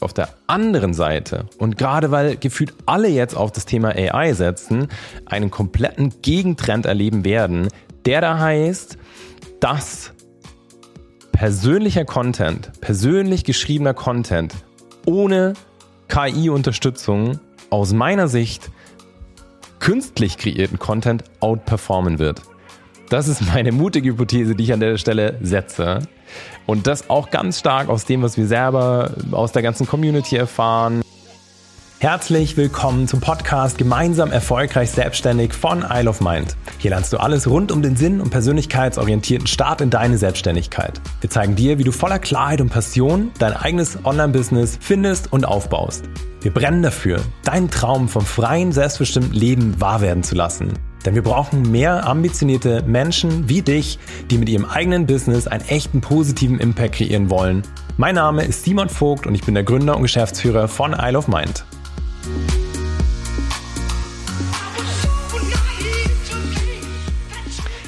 Auf der anderen Seite, und gerade weil gefühlt alle jetzt auf das Thema AI setzen, einen kompletten Gegentrend erleben werden, der da heißt, dass persönlicher Content, persönlich geschriebener Content ohne KI-Unterstützung aus meiner Sicht künstlich kreierten Content outperformen wird. Das ist meine mutige Hypothese, die ich an der Stelle setze. Und das auch ganz stark aus dem, was wir selber aus der ganzen Community erfahren. Herzlich willkommen zum Podcast Gemeinsam erfolgreich selbstständig von Isle of Mind. Hier lernst du alles rund um den Sinn und persönlichkeitsorientierten Start in deine Selbstständigkeit. Wir zeigen dir, wie du voller Klarheit und Passion dein eigenes Online-Business findest und aufbaust. Wir brennen dafür, deinen Traum vom freien, selbstbestimmten Leben wahr werden zu lassen. Denn wir brauchen mehr ambitionierte Menschen wie dich, die mit ihrem eigenen Business einen echten positiven Impact kreieren wollen. Mein Name ist Simon Vogt und ich bin der Gründer und Geschäftsführer von Isle of Mind.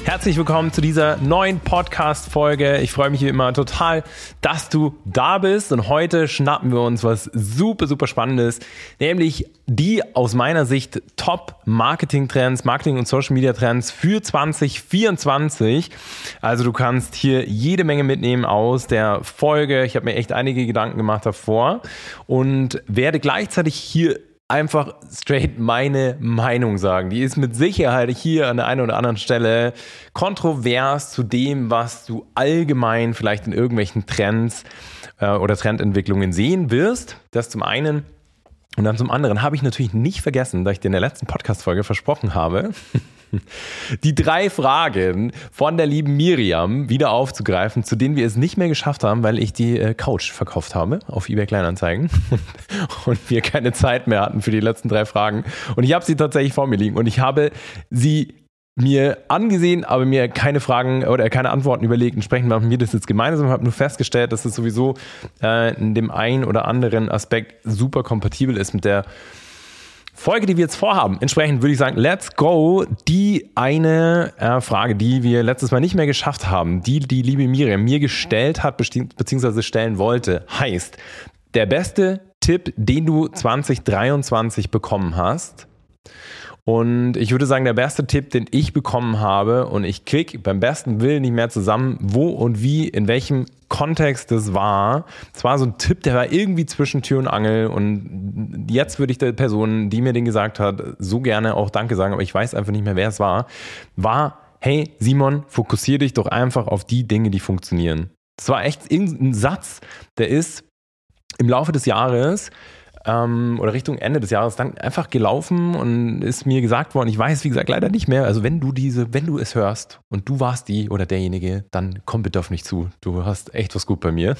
Herzlich willkommen zu dieser neuen Podcast-Folge. Ich freue mich wie immer total, dass du da bist. Und heute schnappen wir uns was super, super Spannendes, nämlich die aus meiner Sicht Top-Marketing-Trends, Marketing- und Social-Media-Trends für 2024. Also du kannst hier jede Menge mitnehmen aus der Folge. Ich habe mir echt einige Gedanken gemacht davor und werde gleichzeitig hier einfach straight meine Meinung sagen. Die ist mit Sicherheit hier an der einen oder anderen Stelle kontrovers zu dem, was du allgemein vielleicht in irgendwelchen Trends äh, oder Trendentwicklungen sehen wirst. Das zum einen. Und dann zum anderen habe ich natürlich nicht vergessen, da ich dir in der letzten Podcast-Folge versprochen habe, die drei Fragen von der lieben Miriam wieder aufzugreifen, zu denen wir es nicht mehr geschafft haben, weil ich die äh, Couch verkauft habe auf eBay Kleinanzeigen und wir keine Zeit mehr hatten für die letzten drei Fragen. Und ich habe sie tatsächlich vor mir liegen und ich habe sie mir angesehen, aber mir keine Fragen oder keine Antworten überlegt. Entsprechend machen wir das jetzt gemeinsam. Ich habe nur festgestellt, dass es sowieso äh, in dem einen oder anderen Aspekt super kompatibel ist mit der Folge, die wir jetzt vorhaben. Entsprechend würde ich sagen, let's go. Die eine äh, Frage, die wir letztes Mal nicht mehr geschafft haben, die die liebe Miriam mir gestellt hat, beziehungsweise stellen wollte, heißt, der beste Tipp, den du 2023 bekommen hast, und ich würde sagen, der beste Tipp, den ich bekommen habe, und ich krieg beim besten Willen nicht mehr zusammen, wo und wie, in welchem Kontext das war. Es war so ein Tipp, der war irgendwie zwischen Tür und Angel. Und jetzt würde ich der Person, die mir den gesagt hat, so gerne auch Danke sagen, aber ich weiß einfach nicht mehr, wer es war, war, hey Simon, fokussiere dich doch einfach auf die Dinge, die funktionieren. Das war echt irgendein Satz, der ist im Laufe des Jahres ähm, oder Richtung Ende des Jahres dann einfach gelaufen und ist mir gesagt worden, ich weiß, wie gesagt, leider nicht mehr. Also wenn du diese, wenn du es hörst und du warst die oder derjenige, dann komm bitte auf mich zu. Du hast echt was gut bei mir.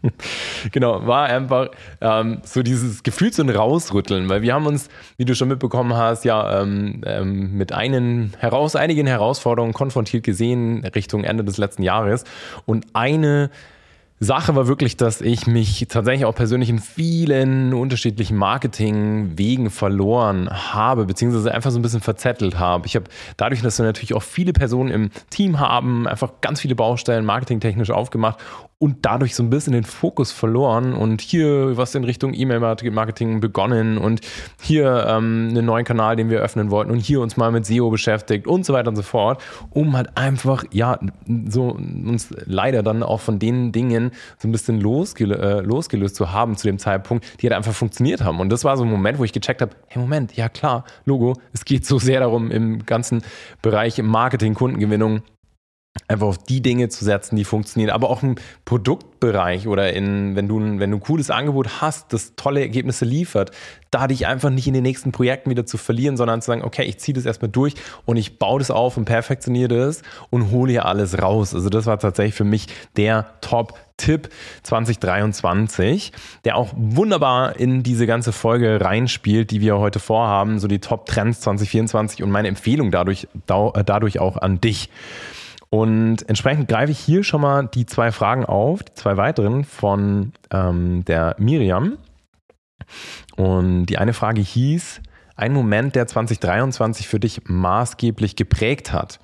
genau, war einfach ähm, so dieses Gefühl zu Rausrütteln, weil wir haben uns, wie du schon mitbekommen hast, ja ähm, ähm, mit einen heraus, einigen Herausforderungen konfrontiert gesehen Richtung Ende des letzten Jahres und eine Sache war wirklich, dass ich mich tatsächlich auch persönlich in vielen unterschiedlichen Marketingwegen verloren habe, beziehungsweise einfach so ein bisschen verzettelt habe. Ich habe dadurch, dass wir natürlich auch viele Personen im Team haben, einfach ganz viele Baustellen marketingtechnisch aufgemacht und dadurch so ein bisschen den Fokus verloren und hier was in Richtung E-Mail-Marketing begonnen und hier ähm, einen neuen Kanal, den wir öffnen wollten und hier uns mal mit SEO beschäftigt und so weiter und so fort, um halt einfach, ja, so uns leider dann auch von den Dingen so ein bisschen losgel äh, losgelöst zu haben zu dem Zeitpunkt, die halt einfach funktioniert haben. Und das war so ein Moment, wo ich gecheckt habe, hey Moment, ja klar, Logo, es geht so sehr darum, im ganzen Bereich Marketing, Kundengewinnung, einfach auf die Dinge zu setzen, die funktionieren, aber auch im Produktbereich oder in, wenn du, wenn du ein cooles Angebot hast, das tolle Ergebnisse liefert, da dich einfach nicht in den nächsten Projekten wieder zu verlieren, sondern zu sagen, okay, ich ziehe das erstmal durch und ich baue das auf und perfektioniere das und hole hier alles raus. Also das war tatsächlich für mich der Top-Tipp 2023, der auch wunderbar in diese ganze Folge reinspielt, die wir heute vorhaben, so die Top-Trends 2024 und meine Empfehlung dadurch, dadurch auch an dich. Und entsprechend greife ich hier schon mal die zwei Fragen auf, die zwei weiteren von ähm, der Miriam. Und die eine Frage hieß, ein Moment, der 2023 für dich maßgeblich geprägt hat.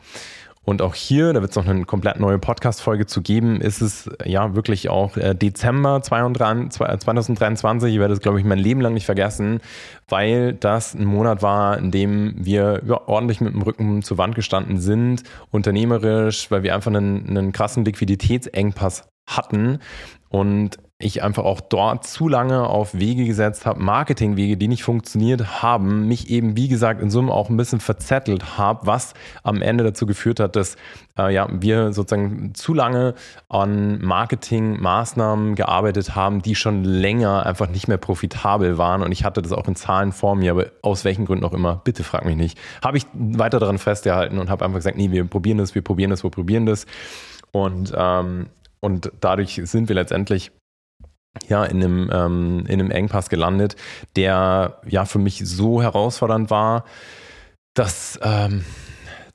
Und auch hier, da wird es noch eine komplett neue Podcast-Folge zu geben, ist es ja wirklich auch äh, Dezember 2023. Ich werde das, glaube ich, mein Leben lang nicht vergessen, weil das ein Monat war, in dem wir ja, ordentlich mit dem Rücken zur Wand gestanden sind, unternehmerisch, weil wir einfach einen, einen krassen Liquiditätsengpass hatten. Und ich einfach auch dort zu lange auf Wege gesetzt habe, Marketingwege, die nicht funktioniert haben, mich eben, wie gesagt, in Summe auch ein bisschen verzettelt habe, was am Ende dazu geführt hat, dass äh, ja, wir sozusagen zu lange an Marketingmaßnahmen gearbeitet haben, die schon länger einfach nicht mehr profitabel waren. Und ich hatte das auch in Zahlen vor mir, aber aus welchen Gründen auch immer, bitte frag mich nicht, habe ich weiter daran festgehalten und habe einfach gesagt, nee, wir probieren das, wir probieren das, wir probieren das. Und, ähm, und dadurch sind wir letztendlich ja, in einem, ähm, in einem Engpass gelandet, der ja für mich so herausfordernd war, dass ähm,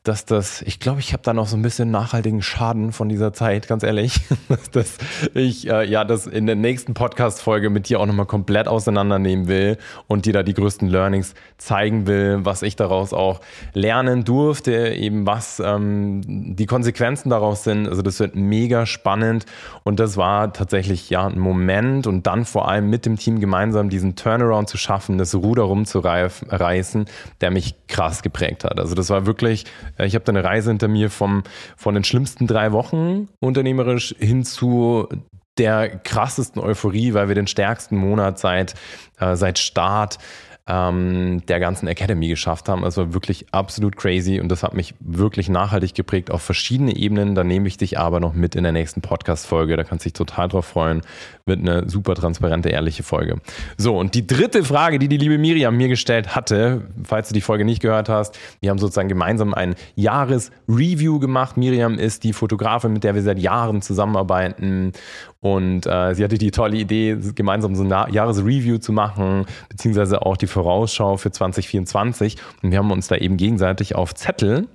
dass das, ich glaube, ich habe da noch so ein bisschen nachhaltigen Schaden von dieser Zeit, ganz ehrlich, dass ich äh, ja das in der nächsten Podcast-Folge mit dir auch nochmal komplett auseinandernehmen will und dir da die größten Learnings zeigen will, was ich daraus auch lernen durfte, eben was ähm, die Konsequenzen daraus sind. Also das wird mega spannend und das war tatsächlich ja ein Moment und dann vor allem mit dem Team gemeinsam diesen Turnaround zu schaffen, das Ruder rumzureißen, der mich krass geprägt hat. Also das war wirklich ich habe da eine Reise hinter mir vom, von den schlimmsten drei Wochen unternehmerisch hin zu der krassesten Euphorie, weil wir den stärksten Monat seit, äh, seit Start ähm, der ganzen Academy geschafft haben. Also wirklich absolut crazy und das hat mich wirklich nachhaltig geprägt auf verschiedene Ebenen. Da nehme ich dich aber noch mit in der nächsten Podcast-Folge. Da kannst du dich total drauf freuen. Wird eine super transparente, ehrliche Folge. So, und die dritte Frage, die die liebe Miriam mir gestellt hatte, falls du die Folge nicht gehört hast, wir haben sozusagen gemeinsam ein Jahresreview gemacht. Miriam ist die Fotografin, mit der wir seit Jahren zusammenarbeiten und äh, sie hatte die tolle Idee, gemeinsam so ein Jahresreview zu machen, beziehungsweise auch die Vorausschau für 2024. Und wir haben uns da eben gegenseitig auf Zettel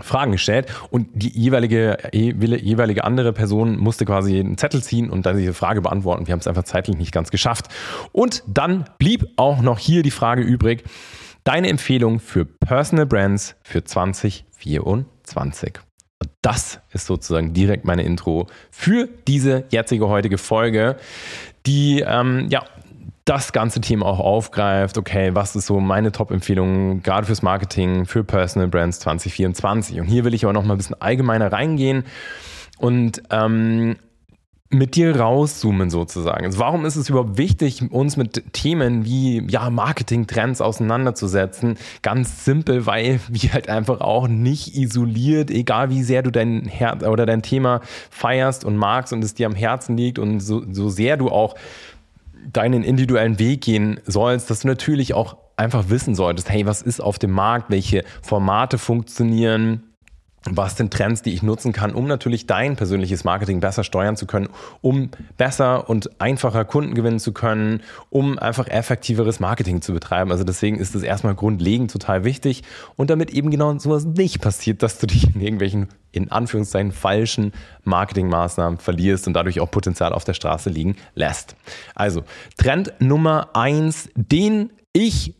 Fragen gestellt und die jeweilige, jeweilige andere Person musste quasi einen Zettel ziehen und dann diese Frage beantworten. Wir haben es einfach zeitlich nicht ganz geschafft. Und dann blieb auch noch hier die Frage übrig, deine Empfehlung für Personal Brands für 2024. Das ist sozusagen direkt meine Intro für diese jetzige heutige Folge, die ähm, ja das ganze Thema auch aufgreift. Okay, was ist so meine Top-Empfehlung gerade fürs Marketing für Personal Brands 2024? Und hier will ich aber noch mal ein bisschen allgemeiner reingehen und ähm, mit dir rauszoomen sozusagen. Also warum ist es überhaupt wichtig, uns mit Themen wie ja, Marketing-Trends auseinanderzusetzen? Ganz simpel, weil wir halt einfach auch nicht isoliert, egal wie sehr du dein Herz oder dein Thema feierst und magst und es dir am Herzen liegt und so, so sehr du auch deinen individuellen Weg gehen sollst, dass du natürlich auch einfach wissen solltest, hey, was ist auf dem Markt, welche Formate funktionieren, was sind Trends, die ich nutzen kann, um natürlich dein persönliches Marketing besser steuern zu können, um besser und einfacher Kunden gewinnen zu können, um einfach effektiveres Marketing zu betreiben. Also deswegen ist es erstmal grundlegend total wichtig und damit eben genau sowas nicht passiert, dass du dich in irgendwelchen, in Anführungszeichen, falschen Marketingmaßnahmen verlierst und dadurch auch Potenzial auf der Straße liegen lässt. Also Trend Nummer eins, den ich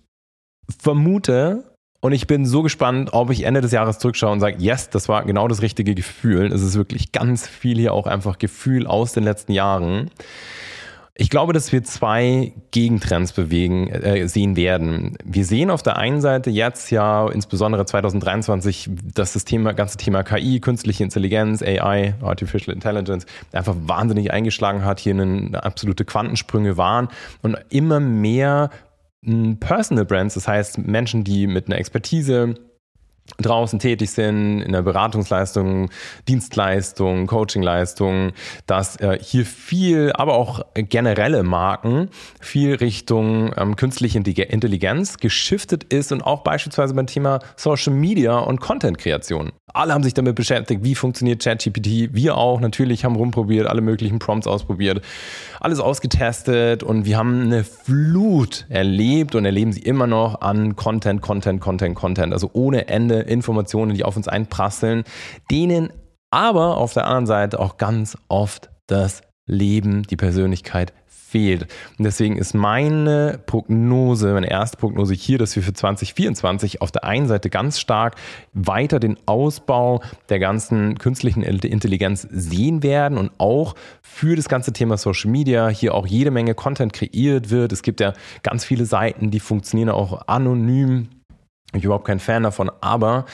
vermute, und ich bin so gespannt, ob ich Ende des Jahres zurückschaue und sage, yes, das war genau das richtige Gefühl. Es ist wirklich ganz viel hier auch einfach Gefühl aus den letzten Jahren. Ich glaube, dass wir zwei Gegentrends bewegen, äh, sehen werden. Wir sehen auf der einen Seite jetzt ja, insbesondere 2023, dass das Thema, ganze Thema KI, künstliche Intelligenz, AI, Artificial Intelligence, einfach wahnsinnig eingeschlagen hat, hier eine absolute Quantensprünge waren und immer mehr Personal Brands, das heißt Menschen, die mit einer Expertise draußen tätig sind, in der Beratungsleistung, Dienstleistung, Coachingleistung, dass äh, hier viel, aber auch generelle Marken viel Richtung ähm, künstliche Intelligenz geschiftet ist und auch beispielsweise beim Thema Social Media und Content-Kreation. Alle haben sich damit beschäftigt, wie funktioniert ChatGPT. Wir auch natürlich haben rumprobiert, alle möglichen Prompts ausprobiert, alles ausgetestet und wir haben eine Flut erlebt und erleben sie immer noch an Content, Content, Content, Content. Also ohne Ende Informationen, die auf uns einprasseln, denen aber auf der anderen Seite auch ganz oft das Leben, die Persönlichkeit fehlt. Und deswegen ist meine Prognose, meine erste Prognose hier, dass wir für 2024 auf der einen Seite ganz stark weiter den Ausbau der ganzen künstlichen Intelligenz sehen werden und auch für das ganze Thema Social Media hier auch jede Menge Content kreiert wird. Es gibt ja ganz viele Seiten, die funktionieren auch anonym. Ich überhaupt kein Fan davon, aber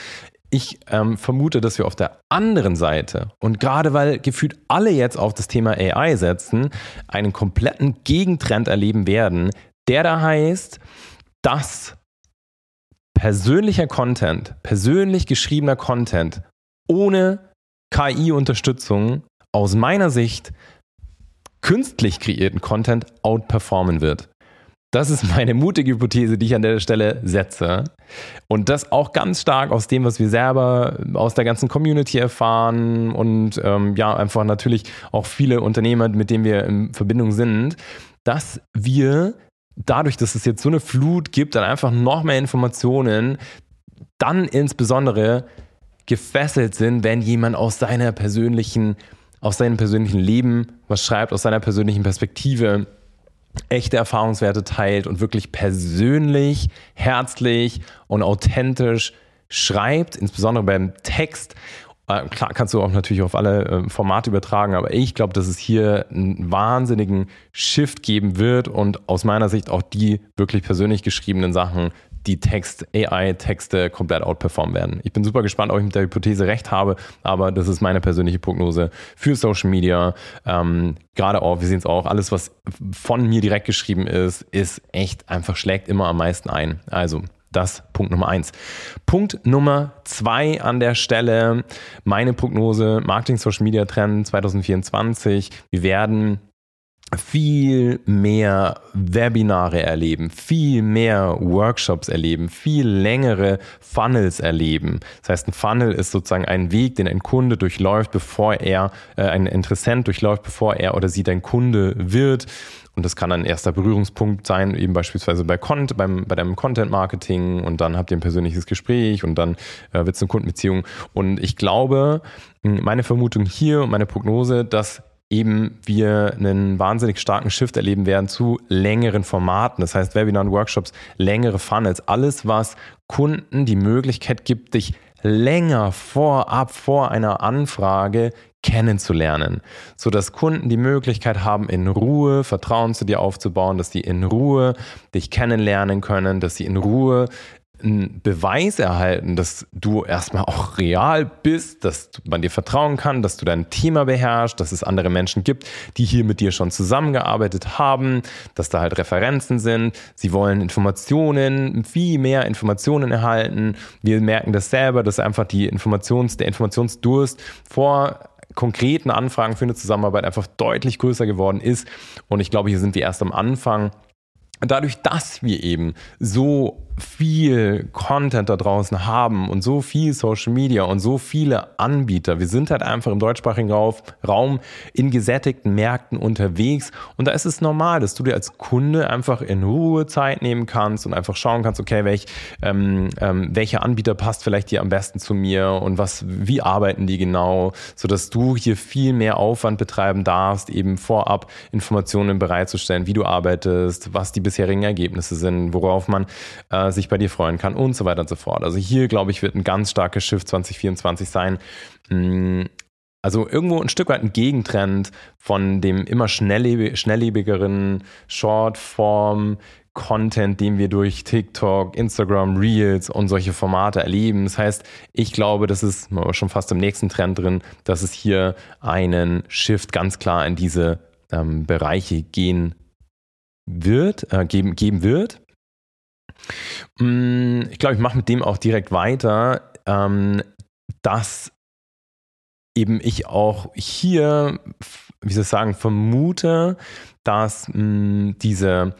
ich ähm, vermute, dass wir auf der anderen Seite und gerade weil gefühlt alle jetzt auf das Thema AI setzen, einen kompletten Gegentrend erleben werden, der da heißt, dass persönlicher Content, persönlich geschriebener Content ohne KI-Unterstützung aus meiner Sicht künstlich kreierten Content outperformen wird. Das ist meine mutige Hypothese, die ich an der Stelle setze. Und das auch ganz stark aus dem, was wir selber aus der ganzen Community erfahren und ähm, ja, einfach natürlich auch viele Unternehmer, mit denen wir in Verbindung sind, dass wir dadurch, dass es jetzt so eine Flut gibt, dann einfach noch mehr Informationen, dann insbesondere gefesselt sind, wenn jemand aus seiner persönlichen, aus seinem persönlichen Leben was schreibt, aus seiner persönlichen Perspektive echte Erfahrungswerte teilt und wirklich persönlich, herzlich und authentisch schreibt, insbesondere beim Text. Äh, klar kannst du auch natürlich auf alle äh, Formate übertragen, aber ich glaube, dass es hier einen wahnsinnigen Shift geben wird und aus meiner Sicht auch die wirklich persönlich geschriebenen Sachen die Text, AI-Texte komplett outperformen werden. Ich bin super gespannt, ob ich mit der Hypothese recht habe, aber das ist meine persönliche Prognose für Social Media. Ähm, Gerade auch, wir sehen es auch, alles, was von mir direkt geschrieben ist, ist echt einfach, schlägt immer am meisten ein. Also, das Punkt Nummer eins. Punkt Nummer zwei an der Stelle, meine Prognose, Marketing Social Media Trend 2024. Wir werden viel mehr Webinare erleben, viel mehr Workshops erleben, viel längere Funnels erleben. Das heißt, ein Funnel ist sozusagen ein Weg, den ein Kunde durchläuft, bevor er, äh, ein Interessent durchläuft, bevor er oder sie dein Kunde wird. Und das kann ein erster Berührungspunkt sein, eben beispielsweise bei, Cont beim, bei deinem Content Marketing und dann habt ihr ein persönliches Gespräch und dann äh, wird es eine Kundenbeziehung. Und ich glaube, meine Vermutung hier und meine Prognose, dass eben wir einen wahnsinnig starken Shift erleben werden zu längeren Formaten. Das heißt, Webinar und Workshops, längere Funnels, alles, was Kunden die Möglichkeit gibt, dich länger vorab vor einer Anfrage kennenzulernen, so dass Kunden die Möglichkeit haben, in Ruhe Vertrauen zu dir aufzubauen, dass sie in Ruhe dich kennenlernen können, dass sie in Ruhe einen Beweis erhalten, dass du erstmal auch real bist, dass man dir vertrauen kann, dass du dein Thema beherrschst, dass es andere Menschen gibt, die hier mit dir schon zusammengearbeitet haben, dass da halt Referenzen sind. Sie wollen Informationen, viel mehr Informationen erhalten. Wir merken das selber, dass einfach die Informations, der Informationsdurst vor konkreten Anfragen für eine Zusammenarbeit einfach deutlich größer geworden ist. Und ich glaube, hier sind wir erst am Anfang. Dadurch, dass wir eben so viel Content da draußen haben und so viel Social Media und so viele Anbieter. Wir sind halt einfach im deutschsprachigen Raum in gesättigten Märkten unterwegs und da ist es normal, dass du dir als Kunde einfach in Ruhe Zeit nehmen kannst und einfach schauen kannst, okay, welch, ähm, ähm, welcher Anbieter passt vielleicht hier am besten zu mir und was, wie arbeiten die genau, sodass du hier viel mehr Aufwand betreiben darfst, eben vorab Informationen bereitzustellen, wie du arbeitest, was die bisherigen Ergebnisse sind, worauf man äh, sich bei dir freuen kann und so weiter und so fort. Also hier, glaube ich, wird ein ganz starkes Schiff 2024 sein. Mm, also irgendwo ein Stück weit ein Gegentrend von dem immer schnelllebigeren Shortform Content, den wir durch TikTok, Instagram, Reels und solche Formate erleben. Das heißt, ich glaube, das ist schon fast im nächsten Trend drin, dass es hier einen Shift ganz klar in diese ähm, Bereiche gehen wird, äh, geben, geben wird. Mm, ich glaube, ich mache mit dem auch direkt weiter, ähm, dass eben ich auch hier, wie soll ich sagen, vermute, dass mm, diese,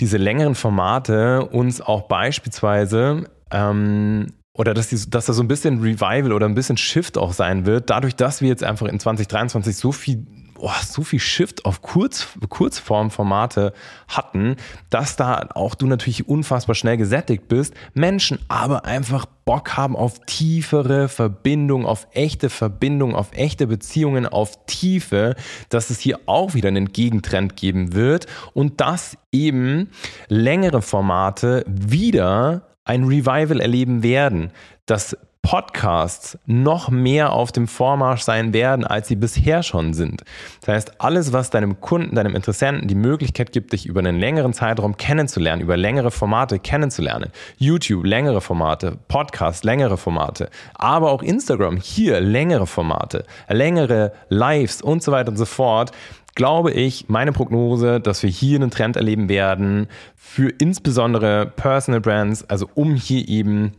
diese längeren Formate uns auch beispielsweise ähm, oder dass, die, dass da so ein bisschen Revival oder ein bisschen Shift auch sein wird, dadurch, dass wir jetzt einfach in 2023 so viel boah, so viel Shift auf Kurz, Kurzformformate hatten, dass da auch du natürlich unfassbar schnell gesättigt bist, Menschen aber einfach Bock haben auf tiefere Verbindung, auf echte Verbindung, auf echte Beziehungen, auf Tiefe, dass es hier auch wieder einen Gegentrend geben wird und dass eben längere Formate wieder ein Revival erleben werden, dass Podcasts noch mehr auf dem Vormarsch sein werden, als sie bisher schon sind. Das heißt, alles, was deinem Kunden, deinem Interessenten die Möglichkeit gibt, dich über einen längeren Zeitraum kennenzulernen, über längere Formate kennenzulernen, YouTube längere Formate, Podcast längere Formate, aber auch Instagram hier längere Formate, längere Lives und so weiter und so fort, glaube ich, meine Prognose, dass wir hier einen Trend erleben werden für insbesondere Personal Brands, also um hier eben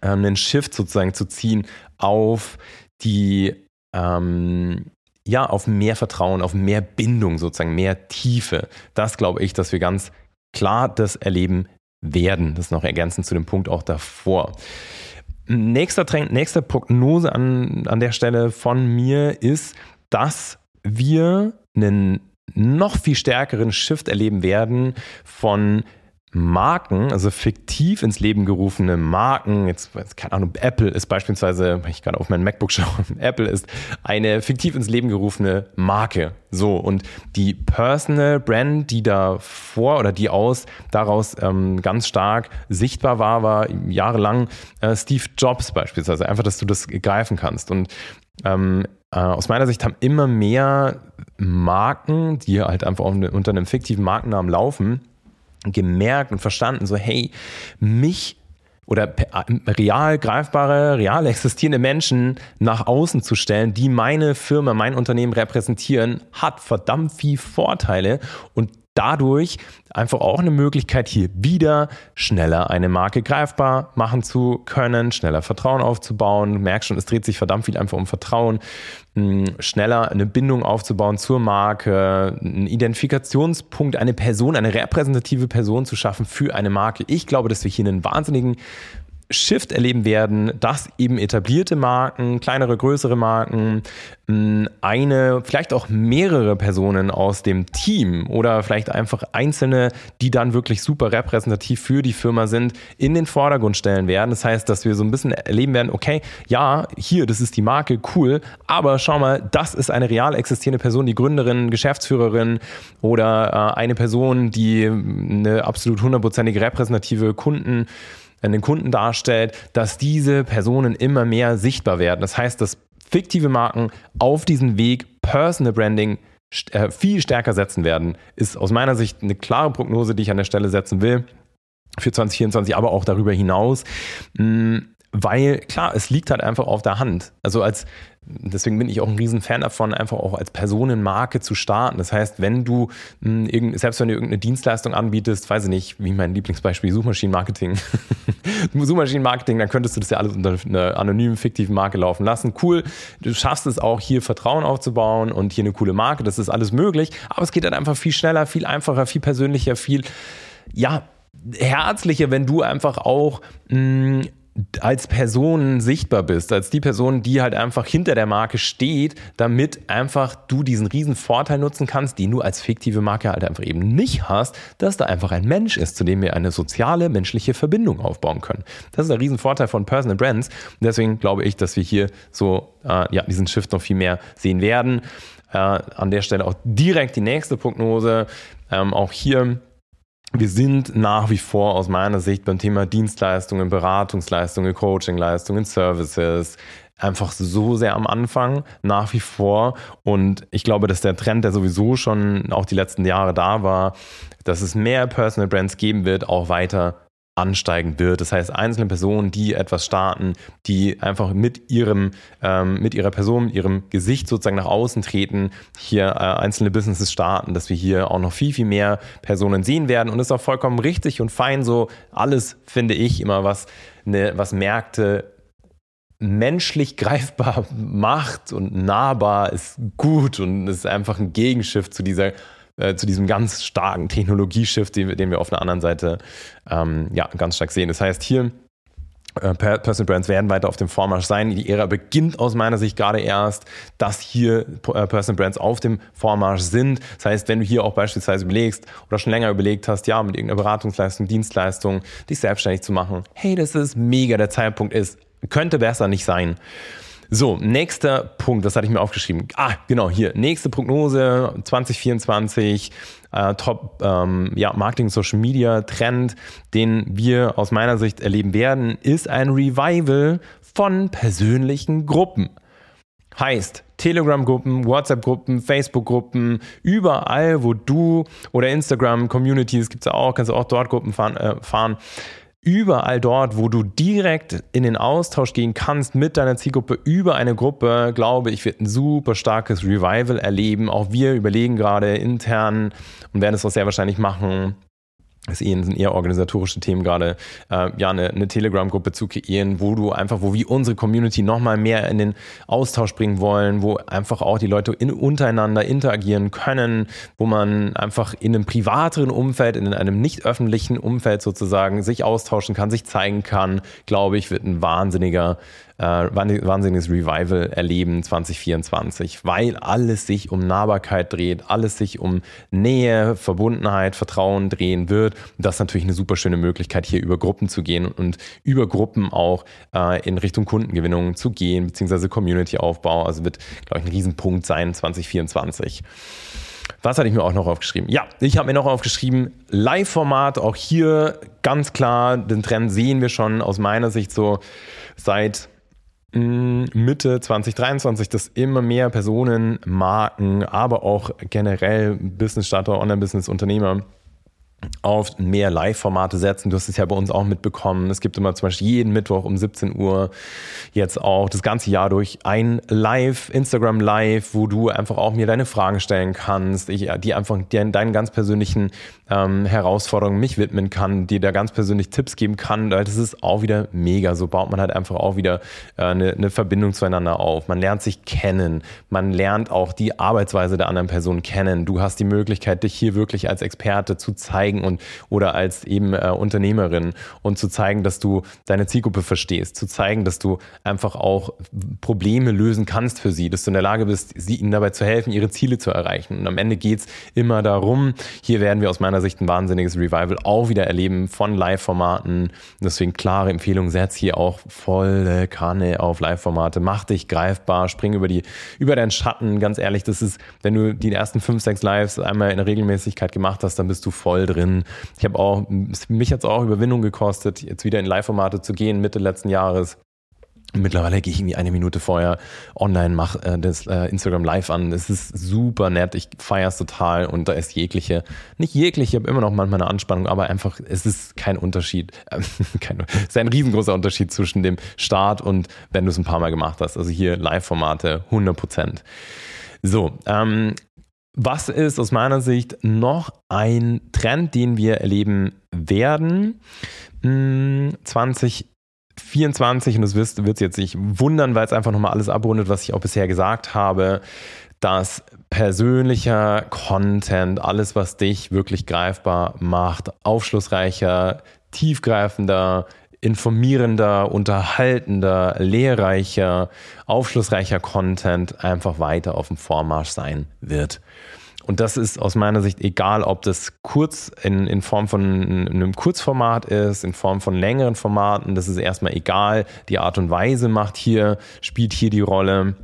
einen Shift sozusagen zu ziehen auf die, ähm, ja, auf mehr Vertrauen, auf mehr Bindung sozusagen, mehr Tiefe. Das glaube ich, dass wir ganz klar das erleben werden. Das noch ergänzend zu dem Punkt auch davor. Nächster Trend, nächste Prognose an, an der Stelle von mir ist, dass wir einen noch viel stärkeren Shift erleben werden von Marken, also fiktiv ins Leben gerufene Marken, jetzt, keine Ahnung, Apple ist beispielsweise, wenn ich gerade auf mein MacBook schaue, Apple ist eine fiktiv ins Leben gerufene Marke. So, und die Personal Brand, die da vor oder die aus daraus ähm, ganz stark sichtbar war, war jahrelang äh, Steve Jobs beispielsweise. Einfach, dass du das greifen kannst. Und ähm, äh, aus meiner Sicht haben immer mehr Marken, die halt einfach unter einem fiktiven Markennamen laufen, gemerkt und verstanden, so hey, mich oder real greifbare, real existierende Menschen nach außen zu stellen, die meine Firma, mein Unternehmen repräsentieren, hat verdammt viel Vorteile. Und dadurch einfach auch eine Möglichkeit, hier wieder schneller eine Marke greifbar machen zu können, schneller Vertrauen aufzubauen. Merkst schon, es dreht sich verdammt viel einfach um Vertrauen, hm, schneller eine Bindung aufzubauen zur Marke, einen Identifikationspunkt, eine Person, eine repräsentative Person zu schaffen für eine Marke. Ich glaube, dass wir hier einen wahnsinnigen Shift erleben werden, dass eben etablierte Marken, kleinere, größere Marken, eine, vielleicht auch mehrere Personen aus dem Team oder vielleicht einfach einzelne, die dann wirklich super repräsentativ für die Firma sind, in den Vordergrund stellen werden. Das heißt, dass wir so ein bisschen erleben werden, okay, ja, hier, das ist die Marke, cool, aber schau mal, das ist eine real existierende Person, die Gründerin, Geschäftsführerin oder äh, eine Person, die eine absolut hundertprozentige repräsentative Kunden den Kunden darstellt, dass diese Personen immer mehr sichtbar werden. Das heißt, dass fiktive Marken auf diesen Weg Personal Branding äh, viel stärker setzen werden, ist aus meiner Sicht eine klare Prognose, die ich an der Stelle setzen will für 2024, aber auch darüber hinaus. Weil klar, es liegt halt einfach auf der Hand. Also als Deswegen bin ich auch ein Riesenfan davon, einfach auch als Personenmarke zu starten. Das heißt, wenn du hm, selbst wenn du irgendeine Dienstleistung anbietest, weiß ich nicht, wie mein Lieblingsbeispiel Suchmaschinenmarketing, Suchmaschinenmarketing, dann könntest du das ja alles unter einer anonymen, fiktiven Marke laufen lassen. Cool, du schaffst es auch hier Vertrauen aufzubauen und hier eine coole Marke, das ist alles möglich, aber es geht dann einfach viel schneller, viel einfacher, viel persönlicher, viel, ja, herzlicher, wenn du einfach auch mh, hm, als Person sichtbar bist, als die Person, die halt einfach hinter der Marke steht, damit einfach du diesen riesen Vorteil nutzen kannst, den du als fiktive Marke halt einfach eben nicht hast, dass da einfach ein Mensch ist, zu dem wir eine soziale, menschliche Verbindung aufbauen können. Das ist der riesen Vorteil von Personal Brands. Und deswegen glaube ich, dass wir hier so äh, ja, diesen Shift noch viel mehr sehen werden. Äh, an der Stelle auch direkt die nächste Prognose. Ähm, auch hier wir sind nach wie vor aus meiner Sicht beim Thema Dienstleistungen, Beratungsleistungen, Coachingleistungen, Services einfach so sehr am Anfang, nach wie vor. Und ich glaube, dass der Trend, der sowieso schon auch die letzten Jahre da war, dass es mehr Personal Brands geben wird, auch weiter ansteigen wird. Das heißt, einzelne Personen, die etwas starten, die einfach mit ihrem, ähm, mit ihrer Person, mit ihrem Gesicht sozusagen nach außen treten, hier äh, einzelne Businesses starten, dass wir hier auch noch viel, viel mehr Personen sehen werden. Und das ist auch vollkommen richtig und fein so. Alles finde ich immer, was, ne, was Märkte menschlich greifbar macht und nahbar ist gut und ist einfach ein Gegenschiff zu dieser äh, zu diesem ganz starken Technologieshift, den, den wir auf einer anderen Seite ähm, ja, ganz stark sehen. Das heißt, hier äh, Personal Brands werden weiter auf dem Vormarsch sein. Die Ära beginnt aus meiner Sicht gerade erst, dass hier äh, Personal Brands auf dem Vormarsch sind. Das heißt, wenn du hier auch beispielsweise überlegst oder schon länger überlegt hast, ja, mit irgendeiner Beratungsleistung, Dienstleistung, dich selbstständig zu machen, hey, das ist mega, der Zeitpunkt ist, könnte besser nicht sein. So, nächster Punkt, das hatte ich mir aufgeschrieben. Ah, genau, hier, nächste Prognose 2024, äh, Top ähm, ja, Marketing Social Media Trend, den wir aus meiner Sicht erleben werden, ist ein Revival von persönlichen Gruppen. Heißt, Telegram-Gruppen, WhatsApp-Gruppen, Facebook-Gruppen, überall, wo du oder Instagram-Communities gibt es auch, kannst du auch dort Gruppen fahren, äh, fahren überall dort, wo du direkt in den Austausch gehen kannst mit deiner Zielgruppe über eine Gruppe, glaube ich, wird ein super starkes Revival erleben. Auch wir überlegen gerade intern und werden es auch sehr wahrscheinlich machen, es sind eher organisatorische Themen gerade, äh, ja, eine, eine Telegram-Gruppe zu kreieren, wo du einfach, wo wir unsere Community nochmal mehr in den Austausch bringen wollen, wo einfach auch die Leute in, untereinander interagieren können, wo man einfach in einem privateren Umfeld, in einem nicht öffentlichen Umfeld sozusagen sich austauschen kann, sich zeigen kann, glaube ich, wird ein wahnsinniger wahnsinniges Revival erleben 2024, weil alles sich um Nahbarkeit dreht, alles sich um Nähe, Verbundenheit, Vertrauen drehen wird. Das ist natürlich eine super schöne Möglichkeit, hier über Gruppen zu gehen und über Gruppen auch äh, in Richtung Kundengewinnung zu gehen, beziehungsweise Community-Aufbau. Also wird, glaube ich, ein Riesenpunkt sein 2024. Was hatte ich mir auch noch aufgeschrieben? Ja, ich habe mir noch aufgeschrieben, Live-Format, auch hier ganz klar, den Trend sehen wir schon aus meiner Sicht so seit Mitte 2023, dass immer mehr Personen, Marken, aber auch generell Business-Starter, Online-Business-Unternehmer auf mehr Live-Formate setzen. Du hast es ja bei uns auch mitbekommen. Es gibt immer zum Beispiel jeden Mittwoch um 17 Uhr jetzt auch das ganze Jahr durch ein Live, Instagram Live, wo du einfach auch mir deine Fragen stellen kannst, ich, die einfach dir deinen ganz persönlichen ähm, Herausforderungen mich widmen kann, dir da ganz persönlich Tipps geben kann. Das ist auch wieder mega. So baut man halt einfach auch wieder äh, eine, eine Verbindung zueinander auf. Man lernt sich kennen. Man lernt auch die Arbeitsweise der anderen Person kennen. Du hast die Möglichkeit, dich hier wirklich als Experte zu zeigen und oder als eben äh, Unternehmerin und zu zeigen, dass du deine Zielgruppe verstehst, zu zeigen, dass du einfach auch Probleme lösen kannst für sie, dass du in der Lage bist, sie ihnen dabei zu helfen, ihre Ziele zu erreichen. Und am Ende geht's immer darum, hier werden wir aus meiner Sicht ein wahnsinniges Revival auch wieder erleben von Live-Formaten. Deswegen klare Empfehlung, setz hier auch volle Kanne auf Live-Formate, mach dich greifbar, spring über die, über deinen Schatten. Ganz ehrlich, das ist, wenn du die ersten fünf, sechs Lives einmal in Regelmäßigkeit gemacht hast, dann bist du voll drin. Ich habe auch, mich hat es auch Überwindung gekostet, jetzt wieder in Live-Formate zu gehen, Mitte letzten Jahres. Mittlerweile gehe ich irgendwie eine Minute vorher online, mache äh, das äh, Instagram Live an. Es ist super nett, ich feiere es total und da ist jegliche, nicht jegliche, ich habe immer noch manchmal eine Anspannung, aber einfach, es ist kein Unterschied. Äh, kein, es ist ein riesengroßer Unterschied zwischen dem Start und wenn du es ein paar Mal gemacht hast. Also hier Live-Formate 100 Prozent. So, ähm, was ist aus meiner Sicht noch ein Trend, den wir erleben werden? 20 hm, 24, und das wirst, wird jetzt nicht wundern, weil es einfach nochmal alles abrundet, was ich auch bisher gesagt habe, dass persönlicher Content, alles, was dich wirklich greifbar macht, aufschlussreicher, tiefgreifender, informierender, unterhaltender, lehrreicher, aufschlussreicher Content einfach weiter auf dem Vormarsch sein wird. Und das ist aus meiner Sicht egal, ob das kurz in, in Form von einem Kurzformat ist, in Form von längeren Formaten, das ist erstmal egal. Die Art und Weise macht hier, spielt hier die Rolle.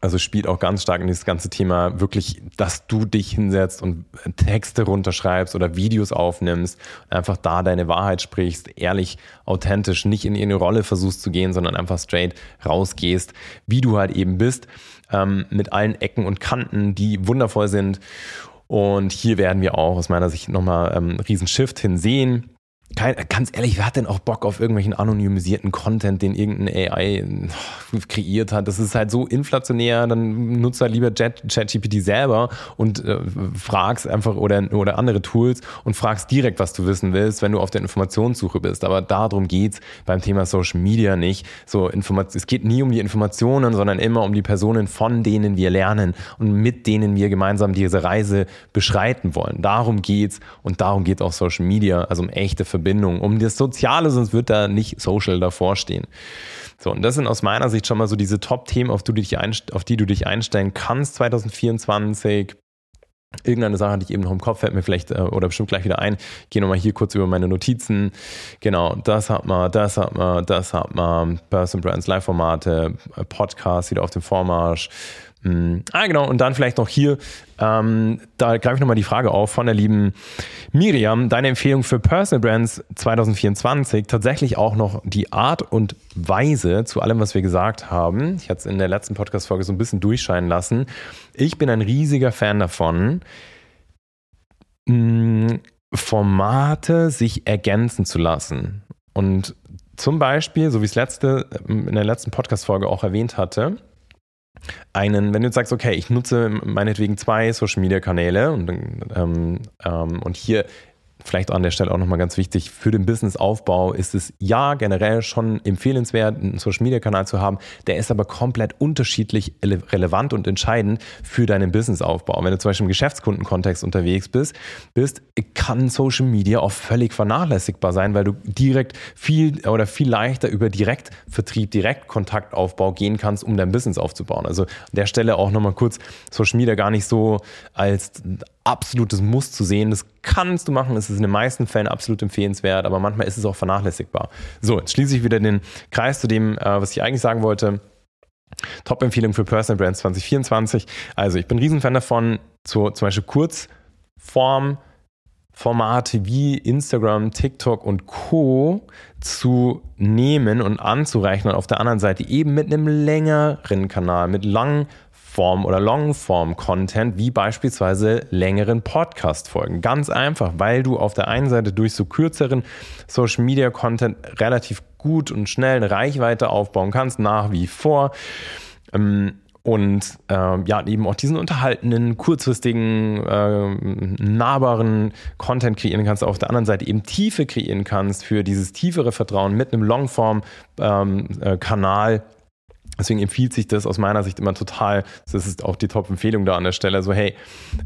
Also spielt auch ganz stark in dieses ganze Thema wirklich, dass du dich hinsetzt und Texte runterschreibst oder Videos aufnimmst, einfach da deine Wahrheit sprichst, ehrlich, authentisch, nicht in irgendeine Rolle versuchst zu gehen, sondern einfach straight rausgehst, wie du halt eben bist, ähm, mit allen Ecken und Kanten, die wundervoll sind. Und hier werden wir auch aus meiner Sicht nochmal ähm, einen riesen Shift hinsehen kein, ganz ehrlich, wer hat denn auch Bock auf irgendwelchen anonymisierten Content, den irgendein AI kreiert hat? Das ist halt so inflationär, dann nutzt halt lieber ChatGPT selber und äh, fragst einfach oder, oder andere Tools und fragst direkt, was du wissen willst, wenn du auf der Informationssuche bist. Aber darum geht's beim Thema Social Media nicht. So Informat es geht nie um die Informationen, sondern immer um die Personen, von denen wir lernen und mit denen wir gemeinsam diese Reise beschreiten wollen. Darum geht's und darum geht auch Social Media, also um echte Verbindung, um das Soziale, sonst wird da nicht Social davor stehen. So, und das sind aus meiner Sicht schon mal so diese Top-Themen, auf, auf die du dich einstellen kannst 2024. Irgendeine Sache, die ich eben noch im Kopf, fällt mir vielleicht äh, oder bestimmt gleich wieder ein. Ich gehe nochmal hier kurz über meine Notizen. Genau, das hat man, das hat man, das hat man. Person Brands, Live-Formate, Podcast wieder auf dem Vormarsch. Ah, genau. Und dann vielleicht noch hier, ähm, da greife ich nochmal die Frage auf von der lieben Miriam. Deine Empfehlung für Personal Brands 2024 tatsächlich auch noch die Art und Weise zu allem, was wir gesagt haben. Ich hatte es in der letzten Podcast-Folge so ein bisschen durchscheinen lassen. Ich bin ein riesiger Fan davon, hm, Formate sich ergänzen zu lassen. Und zum Beispiel, so wie ich es letzte, in der letzten Podcast-Folge auch erwähnt hatte, einen, wenn du jetzt sagst, okay, ich nutze meinetwegen zwei Social Media Kanäle und, ähm, ähm, und hier vielleicht an der Stelle auch nochmal ganz wichtig, für den Businessaufbau ist es ja generell schon empfehlenswert, einen Social Media Kanal zu haben. Der ist aber komplett unterschiedlich relevant und entscheidend für deinen Businessaufbau. Wenn du zum Beispiel im Geschäftskundenkontext unterwegs bist, bist, kann Social Media auch völlig vernachlässigbar sein, weil du direkt viel oder viel leichter über Direktvertrieb, Direktkontaktaufbau gehen kannst, um dein Business aufzubauen. Also an der Stelle auch nochmal kurz Social Media gar nicht so als absolutes Muss zu sehen. Das kannst du machen, es ist in den meisten Fällen absolut empfehlenswert, aber manchmal ist es auch vernachlässigbar. So, jetzt schließe ich wieder den Kreis zu dem, äh, was ich eigentlich sagen wollte. Top-Empfehlung für Personal Brands 2024. Also ich bin ein Riesenfan davon, zu, zum Beispiel Kurzform, Formate wie Instagram, TikTok und Co. zu nehmen und anzureichen und auf der anderen Seite eben mit einem längeren Kanal, mit langen Shortform oder Longform-Content, wie beispielsweise längeren Podcast-Folgen. Ganz einfach, weil du auf der einen Seite durch so kürzeren Social-Media-Content relativ gut und schnell eine Reichweite aufbauen kannst, nach wie vor. Ähm, und äh, ja, eben auch diesen unterhaltenen, kurzfristigen, äh, nahbaren Content kreieren kannst, auf der anderen Seite eben Tiefe kreieren kannst für dieses tiefere Vertrauen mit einem Longform-Kanal. Ähm, äh, Deswegen empfiehlt sich das aus meiner Sicht immer total. Das ist auch die Top-Empfehlung da an der Stelle. So, hey,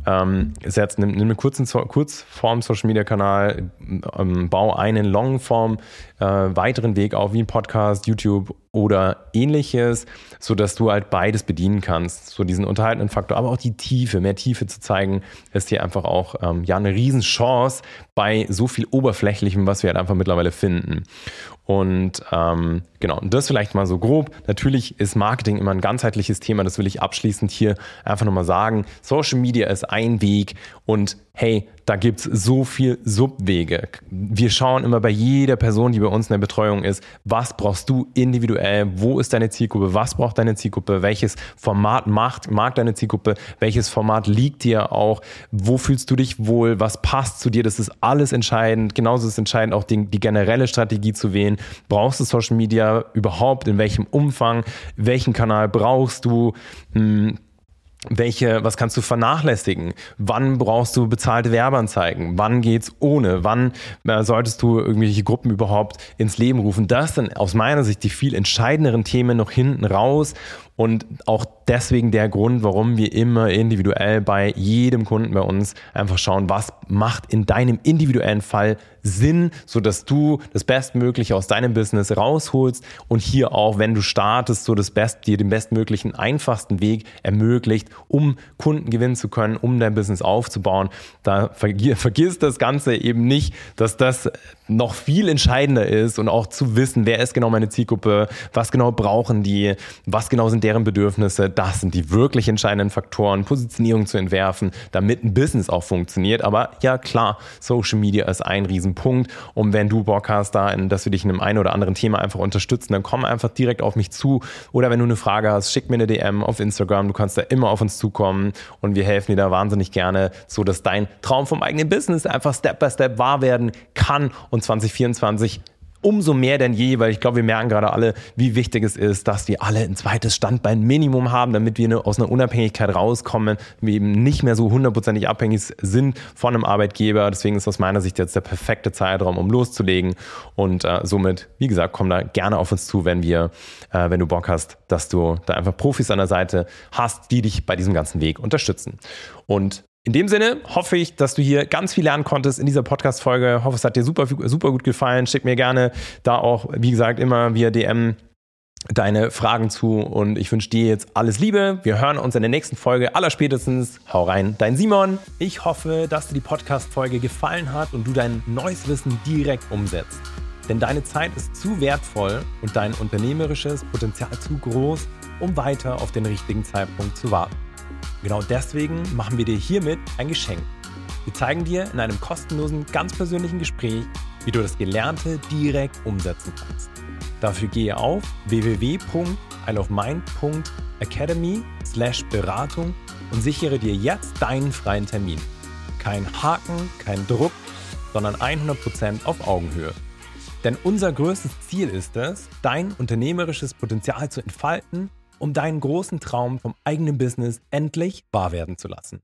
ähm, setz, nimm, nimm einen kurzen Kurzform-Social-Media-Kanal, ähm, bau einen Longform äh, weiteren Weg auf, wie ein Podcast, YouTube oder ähnliches, sodass du halt beides bedienen kannst. So diesen unterhaltenden Faktor, aber auch die Tiefe, mehr Tiefe zu zeigen, ist hier einfach auch ähm, ja eine Riesenchance bei so viel Oberflächlichem, was wir halt einfach mittlerweile finden. Und ähm, genau, das vielleicht mal so grob. Natürlich ist Marketing immer ein ganzheitliches Thema, das will ich abschließend hier einfach nochmal sagen. Social Media ist ein Weg und hey, da gibt es so viel Subwege. Wir schauen immer bei jeder Person, die bei uns in der Betreuung ist, was brauchst du individuell, wo ist deine Zielgruppe, was braucht deine Zielgruppe, welches Format macht, mag deine Zielgruppe, welches Format liegt dir auch, wo fühlst du dich wohl, was passt zu dir, das ist alles entscheidend. Genauso ist entscheidend auch die, die generelle Strategie zu wählen. Brauchst du Social Media überhaupt, in welchem Umfang, welchen Kanal brauchst du? Hm, welche, was kannst du vernachlässigen? Wann brauchst du bezahlte Werbeanzeigen? Wann geht's ohne? Wann äh, solltest du irgendwelche Gruppen überhaupt ins Leben rufen? Das sind aus meiner Sicht die viel entscheidenderen Themen noch hinten raus und auch deswegen der Grund, warum wir immer individuell bei jedem Kunden bei uns einfach schauen, was macht in deinem individuellen Fall Sinn, sodass du das Bestmögliche aus deinem Business rausholst und hier auch, wenn du startest, so das Best, dir den bestmöglichen, einfachsten Weg ermöglicht, um Kunden gewinnen zu können, um dein Business aufzubauen. Da vergiss das Ganze eben nicht, dass das noch viel entscheidender ist und auch zu wissen, wer ist genau meine Zielgruppe, was genau brauchen die, was genau sind deren Bedürfnisse, das sind die wirklich entscheidenden Faktoren, Positionierung zu entwerfen, damit ein Business auch funktioniert. Aber ja, klar, Social Media ist ein Riesenpunkt. Und wenn du Bock hast, da, dass wir dich in einem einen oder anderen Thema einfach unterstützen, dann komm einfach direkt auf mich zu. Oder wenn du eine Frage hast, schick mir eine DM auf Instagram, du kannst da immer auf uns zukommen und wir helfen dir da wahnsinnig gerne, so dass dein Traum vom eigenen Business einfach Step by Step wahr werden kann und und 2024 umso mehr denn je, weil ich glaube, wir merken gerade alle, wie wichtig es ist, dass wir alle ein zweites Standbein Minimum haben, damit wir aus einer Unabhängigkeit rauskommen, wir eben nicht mehr so hundertprozentig abhängig sind von einem Arbeitgeber. Deswegen ist aus meiner Sicht jetzt der perfekte Zeitraum, um loszulegen. Und äh, somit, wie gesagt, komm da gerne auf uns zu, wenn wir, äh, wenn du Bock hast, dass du da einfach Profis an der Seite hast, die dich bei diesem ganzen Weg unterstützen. Und In dem Sinne hoffe ich, dass du hier ganz viel lernen konntest in dieser Podcast-Folge. Hoffe, es hat dir super, super gut gefallen. Schick mir gerne da auch, wie gesagt, immer via DM deine Fragen zu und ich wünsche dir jetzt alles Liebe. Wir hören uns in der nächsten Folge allerspätestens. Hau rein, dein Simon. Ich hoffe, dass dir die Podcast-Folge gefallen hat und du dein neues Wissen direkt umsetzt. Denn deine Zeit ist zu wertvoll und dein unternehmerisches Potenzial zu groß, um weiter auf den richtigen Zeitpunkt zu warten. Genau deswegen machen wir dir hiermit ein Geschenk. Wir zeigen dir in einem kostenlosen, ganz persönlichen Gespräch, wie du das Gelernte direkt umsetzen kannst. Dafür gehe auf www.isleofmind.academy slash Beratung und sichere dir jetzt deinen freien Termin. Kein Haken, kein Druck, sondern 100% auf Augenhöhe. Denn unser größtes Ziel ist es, dein unternehmerisches Potenzial zu entfalten um deinen großen Traum vom eigenen Business endlich wahr werden zu lassen.